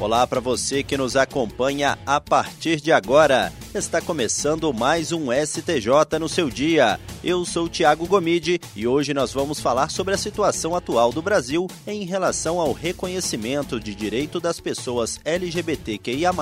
Olá para você que nos acompanha a partir de agora. Está começando mais um STJ no seu dia. Eu sou Tiago Gomide e hoje nós vamos falar sobre a situação atual do Brasil em relação ao reconhecimento de direito das pessoas LGBTQIA+,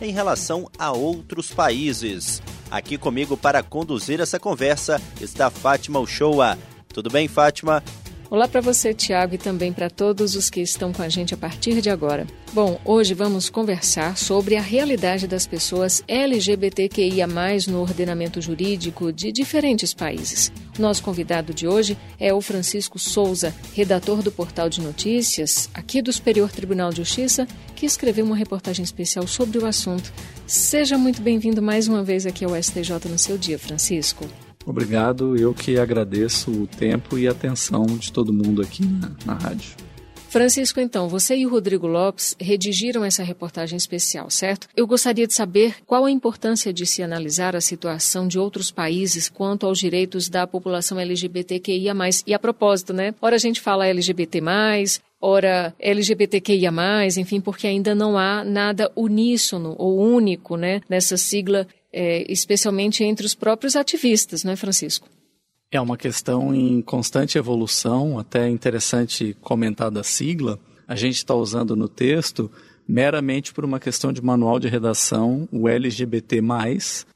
em relação a outros países. Aqui comigo para conduzir essa conversa está Fátima Uchoa. Tudo bem, Fátima? Olá para você, Tiago, e também para todos os que estão com a gente a partir de agora. Bom, hoje vamos conversar sobre a realidade das pessoas LGBTQIA, no ordenamento jurídico de diferentes países. Nosso convidado de hoje é o Francisco Souza, redator do portal de notícias aqui do Superior Tribunal de Justiça, que escreveu uma reportagem especial sobre o assunto. Seja muito bem-vindo mais uma vez aqui ao STJ no seu dia, Francisco. Obrigado, eu que agradeço o tempo e a atenção de todo mundo aqui na, na rádio. Francisco, então, você e o Rodrigo Lopes redigiram essa reportagem especial, certo? Eu gostaria de saber qual a importância de se analisar a situação de outros países quanto aos direitos da população LGBTQIA. E a propósito, né? Ora a gente fala LGBT, ora LGBTQIA, enfim, porque ainda não há nada uníssono ou único né, nessa sigla é, especialmente entre os próprios ativistas, não é, Francisco? É uma questão em constante evolução, até interessante comentar da sigla. A gente está usando no texto meramente por uma questão de manual de redação, o LGBT+,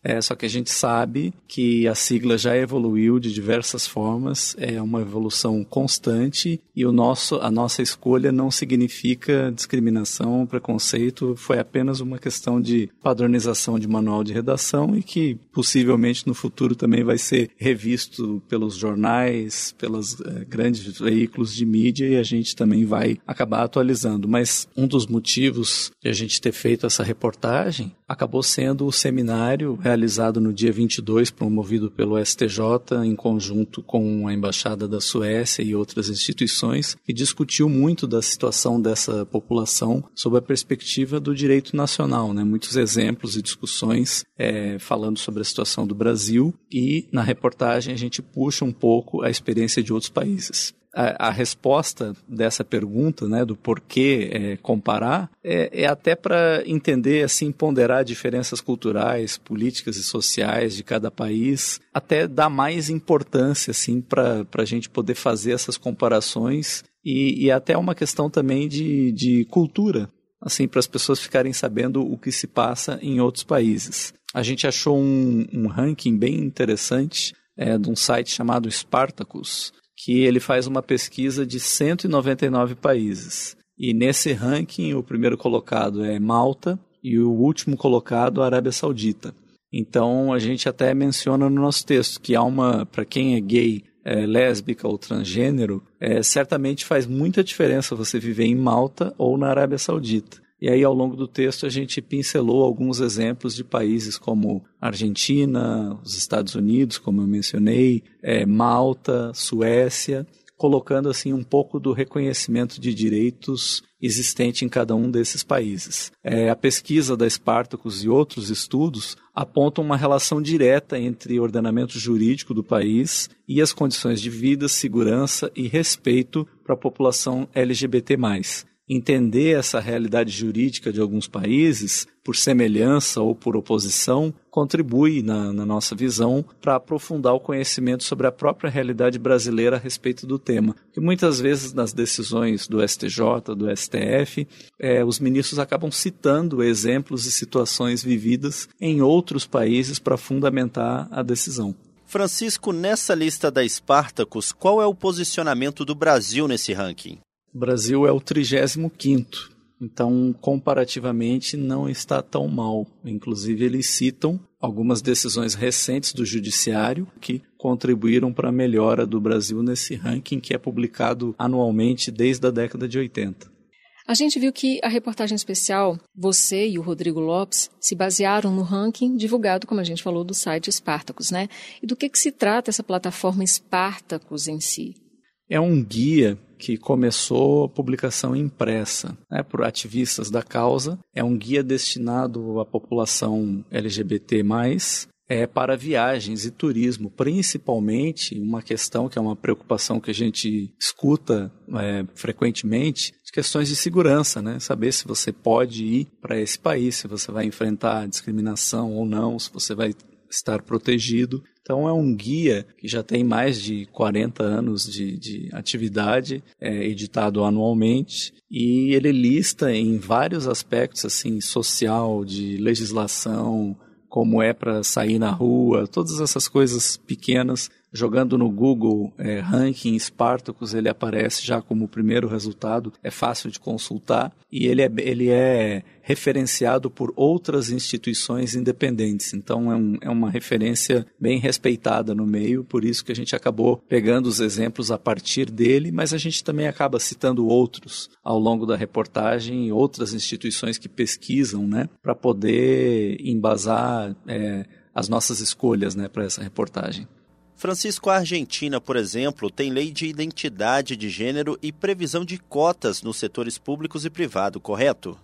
é, só que a gente sabe que a sigla já evoluiu de diversas formas, é uma evolução constante e o nosso, a nossa escolha não significa discriminação, preconceito, foi apenas uma questão de padronização de manual de redação e que possivelmente no futuro também vai ser revisto pelos jornais, pelos é, grandes veículos de mídia e a gente também vai acabar atualizando. Mas um dos motivos motivos de a gente ter feito essa reportagem acabou sendo o seminário realizado no dia 22, promovido pelo STJ, em conjunto com a Embaixada da Suécia e outras instituições, que discutiu muito da situação dessa população sob a perspectiva do direito nacional. Né? Muitos exemplos e discussões é, falando sobre a situação do Brasil e na reportagem a gente puxa um pouco a experiência de outros países a, a, resposta dessa pergunta, né, do porquê é, comparar, é, é até para entender, assim, ponderar diferenças culturais, políticas e sociais de cada país, até dar mais importância, assim, para a gente poder fazer essas comparações e, e até uma questão também de, de cultura, assim, para as pessoas ficarem sabendo o que se passa em outros países. A gente achou um, um ranking bem interessante é, de um site chamado Spartacus, que ele faz uma pesquisa de 199 países. E nesse ranking, o primeiro colocado é Malta e o último colocado, a Arábia Saudita. Então, a gente até menciona no nosso texto que há uma, para quem é gay, é, lésbica ou transgênero, é, certamente faz muita diferença você viver em Malta ou na Arábia Saudita. E aí, ao longo do texto, a gente pincelou alguns exemplos de países como Argentina, os Estados Unidos, como eu mencionei, é, Malta, Suécia, colocando assim um pouco do reconhecimento de direitos existente em cada um desses países. É, a pesquisa da Spartacus e outros estudos apontam uma relação direta entre o ordenamento jurídico do país e as condições de vida, segurança e respeito para a população LGBT+ entender essa realidade jurídica de alguns países, por semelhança ou por oposição, contribui, na, na nossa visão, para aprofundar o conhecimento sobre a própria realidade brasileira a respeito do tema. E muitas vezes, nas decisões do STJ, do STF, é, os ministros acabam citando exemplos e situações vividas em outros países para fundamentar a decisão. Francisco, nessa lista da Spartacus, qual é o posicionamento do Brasil nesse ranking? O Brasil é o 35 então, comparativamente, não está tão mal. Inclusive, eles citam algumas decisões recentes do Judiciário que contribuíram para a melhora do Brasil nesse ranking que é publicado anualmente desde a década de 80. A gente viu que a reportagem especial, você e o Rodrigo Lopes, se basearam no ranking divulgado, como a gente falou, do site Spartacus, né? E do que, que se trata essa plataforma Spartacus em si? É um guia que começou a publicação impressa né, por ativistas da causa. É um guia destinado à população LGBT+, é, para viagens e turismo, principalmente uma questão que é uma preocupação que a gente escuta é, frequentemente, de questões de segurança, né? Saber se você pode ir para esse país, se você vai enfrentar discriminação ou não, se você vai estar protegido. Então é um guia que já tem mais de 40 anos de, de atividade, é, editado anualmente, e ele lista em vários aspectos assim social, de legislação, como é para sair na rua, todas essas coisas pequenas Jogando no Google é, ranking Spartacus, ele aparece já como o primeiro resultado, é fácil de consultar e ele é, ele é referenciado por outras instituições independentes. Então é, um, é uma referência bem respeitada no meio, por isso que a gente acabou pegando os exemplos a partir dele, mas a gente também acaba citando outros ao longo da reportagem, outras instituições que pesquisam, né, para poder embasar é, as nossas escolhas né, para essa reportagem. Francisco, a Argentina, por exemplo, tem lei de identidade de gênero e previsão de cotas nos setores públicos e privado, correto?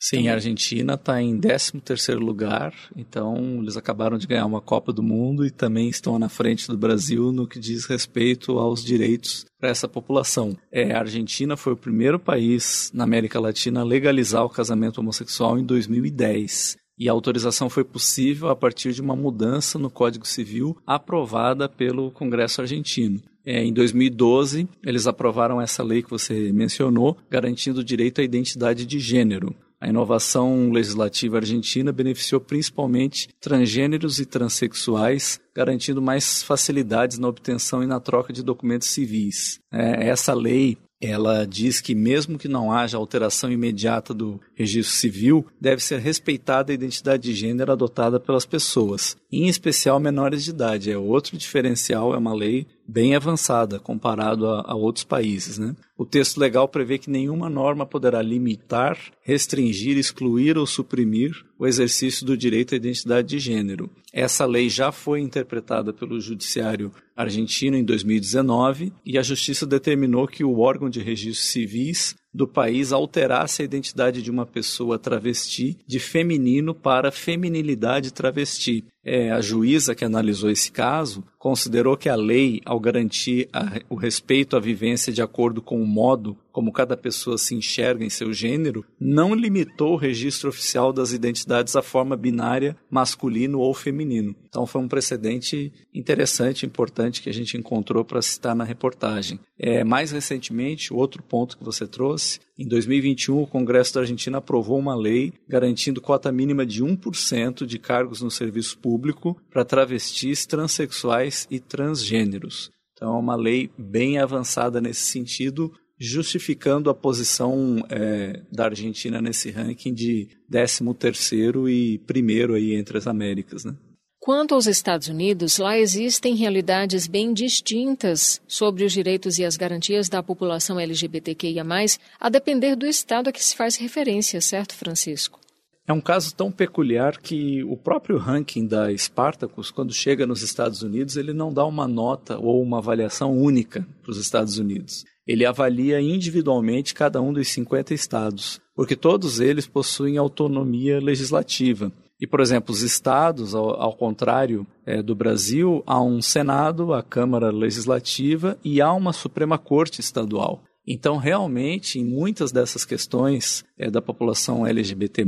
Sim, a Argentina está em 13º lugar, então eles acabaram de ganhar uma Copa do Mundo e também estão na frente do Brasil no que diz respeito aos direitos para essa população. É, a Argentina foi o primeiro país na América Latina a legalizar o casamento homossexual em 2010 e a autorização foi possível a partir de uma mudança no Código Civil aprovada pelo Congresso argentino. É, em 2012, eles aprovaram essa lei que você mencionou, garantindo o direito à identidade de gênero. A inovação legislativa argentina beneficiou principalmente transgêneros e transexuais, garantindo mais facilidades na obtenção e na troca de documentos civis. É, essa lei ela diz que mesmo que não haja alteração imediata do registro civil, deve ser respeitada a identidade de gênero adotada pelas pessoas, em especial menores de idade. É outro diferencial, é uma lei bem avançada comparado a, a outros países. Né? O texto legal prevê que nenhuma norma poderá limitar, restringir, excluir ou suprimir o exercício do direito à identidade de gênero. Essa lei já foi interpretada pelo Judiciário argentino em 2019 e a Justiça determinou que o órgão de registros civis do país alterasse a identidade de uma pessoa travesti de feminino para feminilidade travesti. É, a juíza que analisou esse caso considerou que a lei, ao garantir a, o respeito à vivência de acordo com o modo como cada pessoa se enxerga em seu gênero, não limitou o registro oficial das identidades à forma binária masculino ou feminino. Então foi um precedente interessante, importante que a gente encontrou para citar na reportagem. É, mais recentemente, outro ponto que você trouxe, em 2021 o Congresso da Argentina aprovou uma lei garantindo cota mínima de 1% de cargos no serviço público para travestis, transexuais e transgêneros. Então, é uma lei bem avançada nesse sentido, justificando a posição é, da Argentina nesse ranking de 13º e primeiro aí entre as Américas, né? Quanto aos Estados Unidos, lá existem realidades bem distintas sobre os direitos e as garantias da população LGBTQIA, a depender do estado a que se faz referência, certo, Francisco? É um caso tão peculiar que o próprio ranking da Spartacus, quando chega nos Estados Unidos, ele não dá uma nota ou uma avaliação única para os Estados Unidos. Ele avalia individualmente cada um dos 50 estados, porque todos eles possuem autonomia legislativa. E, por exemplo, os estados, ao, ao contrário é, do Brasil, há um Senado, a Câmara Legislativa e há uma Suprema Corte Estadual. Então, realmente, em muitas dessas questões é, da população LGBT,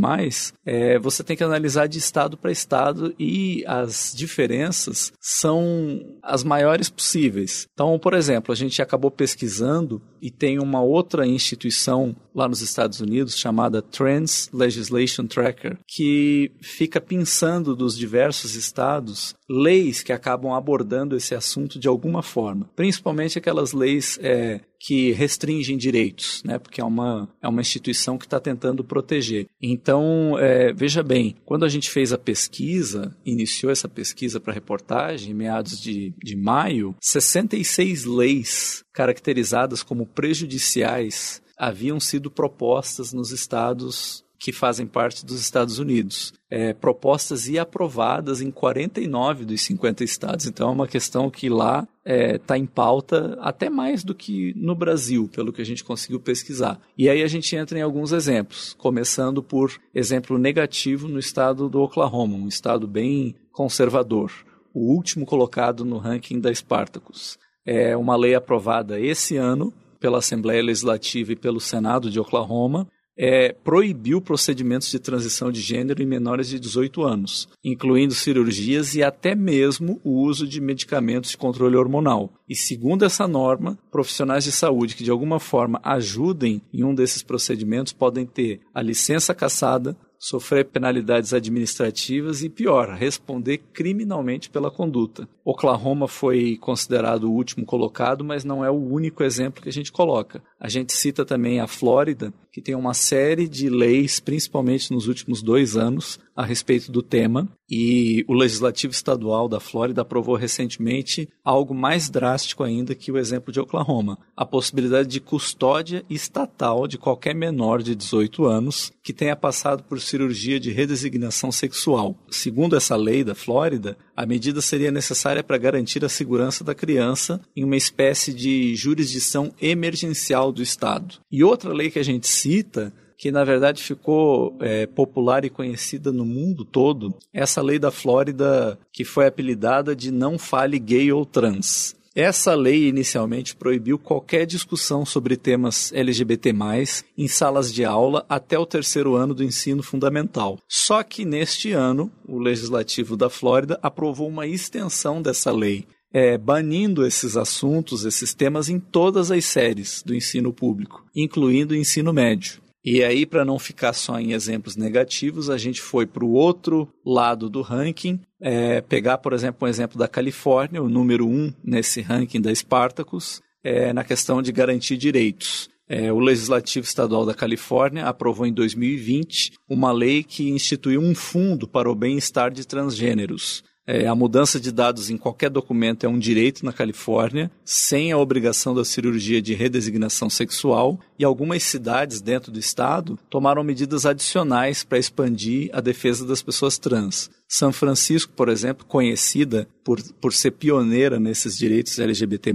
é, você tem que analisar de estado para estado e as diferenças são as maiores possíveis. Então, por exemplo, a gente acabou pesquisando e tem uma outra instituição lá nos Estados Unidos chamada Trans Legislation Tracker, que fica pensando dos diversos estados leis que acabam abordando esse assunto de alguma forma, principalmente aquelas leis é, que restringem direitos, né? Porque é uma, é uma instituição que está tentando proteger. Então, é, veja bem, quando a gente fez a pesquisa, iniciou essa pesquisa para reportagem, em meados de, de maio, 66 leis caracterizadas como prejudiciais haviam sido propostas nos estados que fazem parte dos Estados Unidos. É, propostas e aprovadas em 49 dos 50 estados. Então é uma questão que lá está é, tá em pauta até mais do que no Brasil, pelo que a gente conseguiu pesquisar. E aí a gente entra em alguns exemplos, começando por exemplo negativo no estado do Oklahoma, um estado bem conservador, o último colocado no ranking da Spartacus. É uma lei aprovada esse ano pela Assembleia Legislativa e pelo Senado de Oklahoma, é, proibiu procedimentos de transição de gênero em menores de 18 anos, incluindo cirurgias e até mesmo o uso de medicamentos de controle hormonal. E segundo essa norma, profissionais de saúde que de alguma forma ajudem em um desses procedimentos podem ter a licença cassada, sofrer penalidades administrativas e, pior, responder criminalmente pela conduta. Oklahoma foi considerado o último colocado, mas não é o único exemplo que a gente coloca. A gente cita também a Flórida, que tem uma série de leis, principalmente nos últimos dois anos, a respeito do tema. E o Legislativo Estadual da Flórida aprovou recentemente algo mais drástico ainda que o exemplo de Oklahoma: a possibilidade de custódia estatal de qualquer menor de 18 anos que tenha passado por cirurgia de redesignação sexual. Segundo essa lei da Flórida, a medida seria necessária para garantir a segurança da criança em uma espécie de jurisdição emergencial do Estado. E outra lei que a gente cita que na verdade ficou é, popular e conhecida no mundo todo, essa lei da Flórida que foi apelidada de Não Fale Gay ou Trans. Essa lei inicialmente proibiu qualquer discussão sobre temas LGBT+, em salas de aula até o terceiro ano do ensino fundamental. Só que neste ano, o Legislativo da Flórida aprovou uma extensão dessa lei, é, banindo esses assuntos, esses temas em todas as séries do ensino público, incluindo o ensino médio. E aí, para não ficar só em exemplos negativos, a gente foi para o outro lado do ranking, é, pegar, por exemplo, um exemplo da Califórnia, o número um nesse ranking da Spartacus, é, na questão de garantir direitos. É, o Legislativo Estadual da Califórnia aprovou em 2020 uma lei que instituiu um fundo para o bem-estar de transgêneros. É, a mudança de dados em qualquer documento é um direito na Califórnia, sem a obrigação da cirurgia de redesignação sexual, e algumas cidades dentro do estado tomaram medidas adicionais para expandir a defesa das pessoas trans. São Francisco, por exemplo, conhecida por, por ser pioneira nesses direitos LGBT+,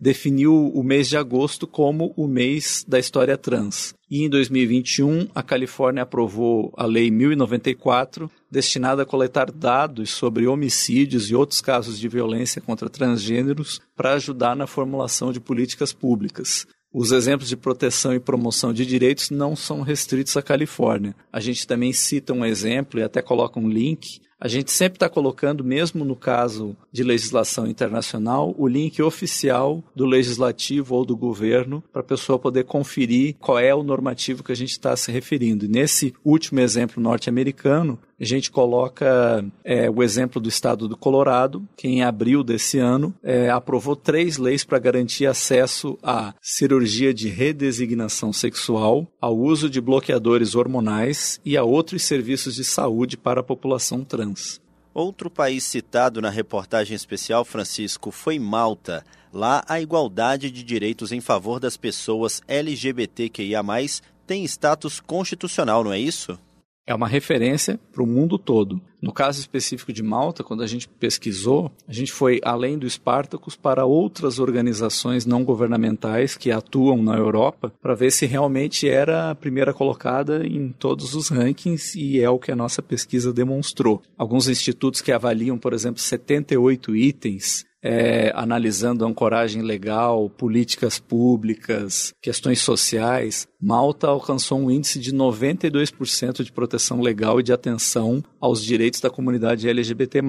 definiu o mês de agosto como o mês da história trans. E em 2021, a Califórnia aprovou a Lei 1094, destinada a coletar dados sobre homicídios e outros casos de violência contra transgêneros para ajudar na formulação de políticas públicas. Os exemplos de proteção e promoção de direitos não são restritos à Califórnia. A gente também cita um exemplo e até coloca um link a gente sempre está colocando, mesmo no caso de legislação internacional, o link oficial do legislativo ou do governo para a pessoa poder conferir qual é o normativo que a gente está se referindo. E nesse último exemplo norte-americano, a gente coloca é, o exemplo do estado do Colorado, que em abril desse ano é, aprovou três leis para garantir acesso à cirurgia de redesignação sexual, ao uso de bloqueadores hormonais e a outros serviços de saúde para a população trans. Outro país citado na reportagem especial, Francisco, foi Malta. Lá, a igualdade de direitos em favor das pessoas LGBTQIA, tem status constitucional, não é isso? É uma referência para o mundo todo. No caso específico de Malta, quando a gente pesquisou, a gente foi além do Spartacus para outras organizações não governamentais que atuam na Europa para ver se realmente era a primeira colocada em todos os rankings e é o que a nossa pesquisa demonstrou. Alguns institutos que avaliam, por exemplo, 78 itens é, analisando ancoragem legal, políticas públicas, questões sociais, Malta alcançou um índice de 92% de proteção legal e de atenção aos direitos da comunidade LGBT+.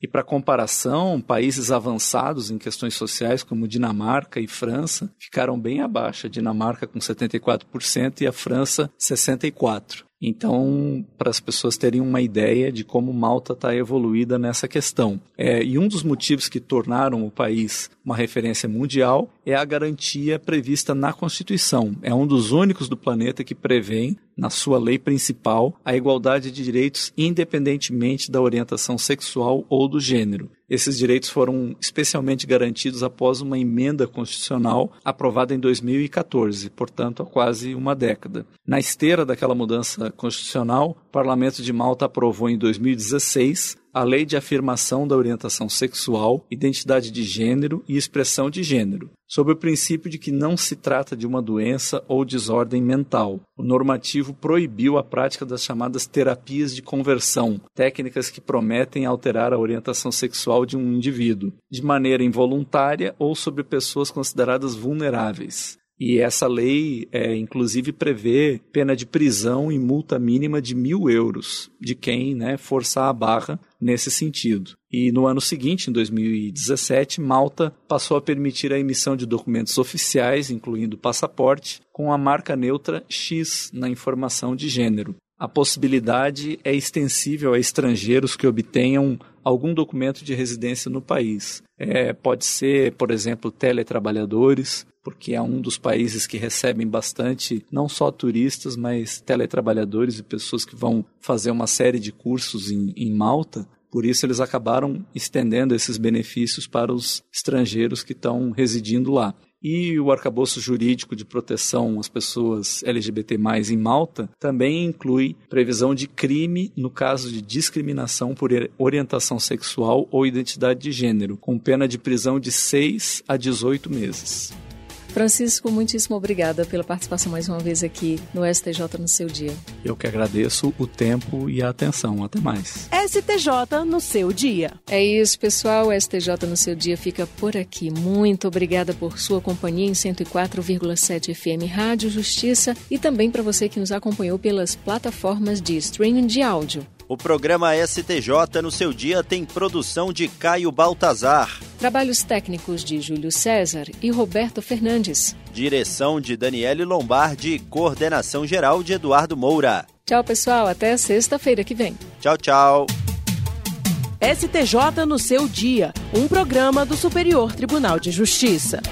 E para comparação, países avançados em questões sociais como Dinamarca e França ficaram bem abaixo, a Dinamarca com 74% e a França 64%. Então, para as pessoas terem uma ideia de como Malta está evoluída nessa questão. É, e um dos motivos que tornaram o país uma referência mundial é a garantia prevista na Constituição. É um dos únicos do planeta que prevê, na sua lei principal, a igualdade de direitos independentemente da orientação sexual ou do gênero. Esses direitos foram especialmente garantidos após uma emenda constitucional aprovada em 2014, portanto, há quase uma década. Na esteira daquela mudança constitucional, o Parlamento de Malta aprovou em 2016 a Lei de Afirmação da Orientação Sexual, Identidade de Gênero e Expressão de Gênero, sob o princípio de que não se trata de uma doença ou desordem mental. O normativo proibiu a prática das chamadas terapias de conversão, técnicas que prometem alterar a orientação sexual de um indivíduo, de maneira involuntária ou sobre pessoas consideradas vulneráveis. E essa lei, é, inclusive, prevê pena de prisão e multa mínima de mil euros de quem né, forçar a barra nesse sentido. E no ano seguinte, em 2017, Malta passou a permitir a emissão de documentos oficiais, incluindo passaporte, com a marca neutra X na informação de gênero. A possibilidade é extensível a estrangeiros que obtenham algum documento de residência no país. É, pode ser, por exemplo, teletrabalhadores, porque é um dos países que recebem bastante, não só turistas, mas teletrabalhadores e pessoas que vão fazer uma série de cursos em, em Malta. Por isso, eles acabaram estendendo esses benefícios para os estrangeiros que estão residindo lá. E o arcabouço jurídico de proteção às pessoas LGBT em Malta também inclui previsão de crime no caso de discriminação por orientação sexual ou identidade de gênero, com pena de prisão de 6 a 18 meses. Francisco, muitíssimo obrigada pela participação mais uma vez aqui no STJ no seu dia. Eu que agradeço o tempo e a atenção. Até mais. STJ no seu dia. É isso, pessoal. O STJ no seu dia fica por aqui. Muito obrigada por sua companhia em 104,7 FM Rádio Justiça e também para você que nos acompanhou pelas plataformas de streaming de áudio. O programa STJ no seu dia tem produção de Caio Baltazar. Trabalhos técnicos de Júlio César e Roberto Fernandes. Direção de Daniele Lombardi e coordenação geral de Eduardo Moura. Tchau, pessoal. Até sexta-feira que vem. Tchau, tchau. STJ no seu dia, um programa do Superior Tribunal de Justiça.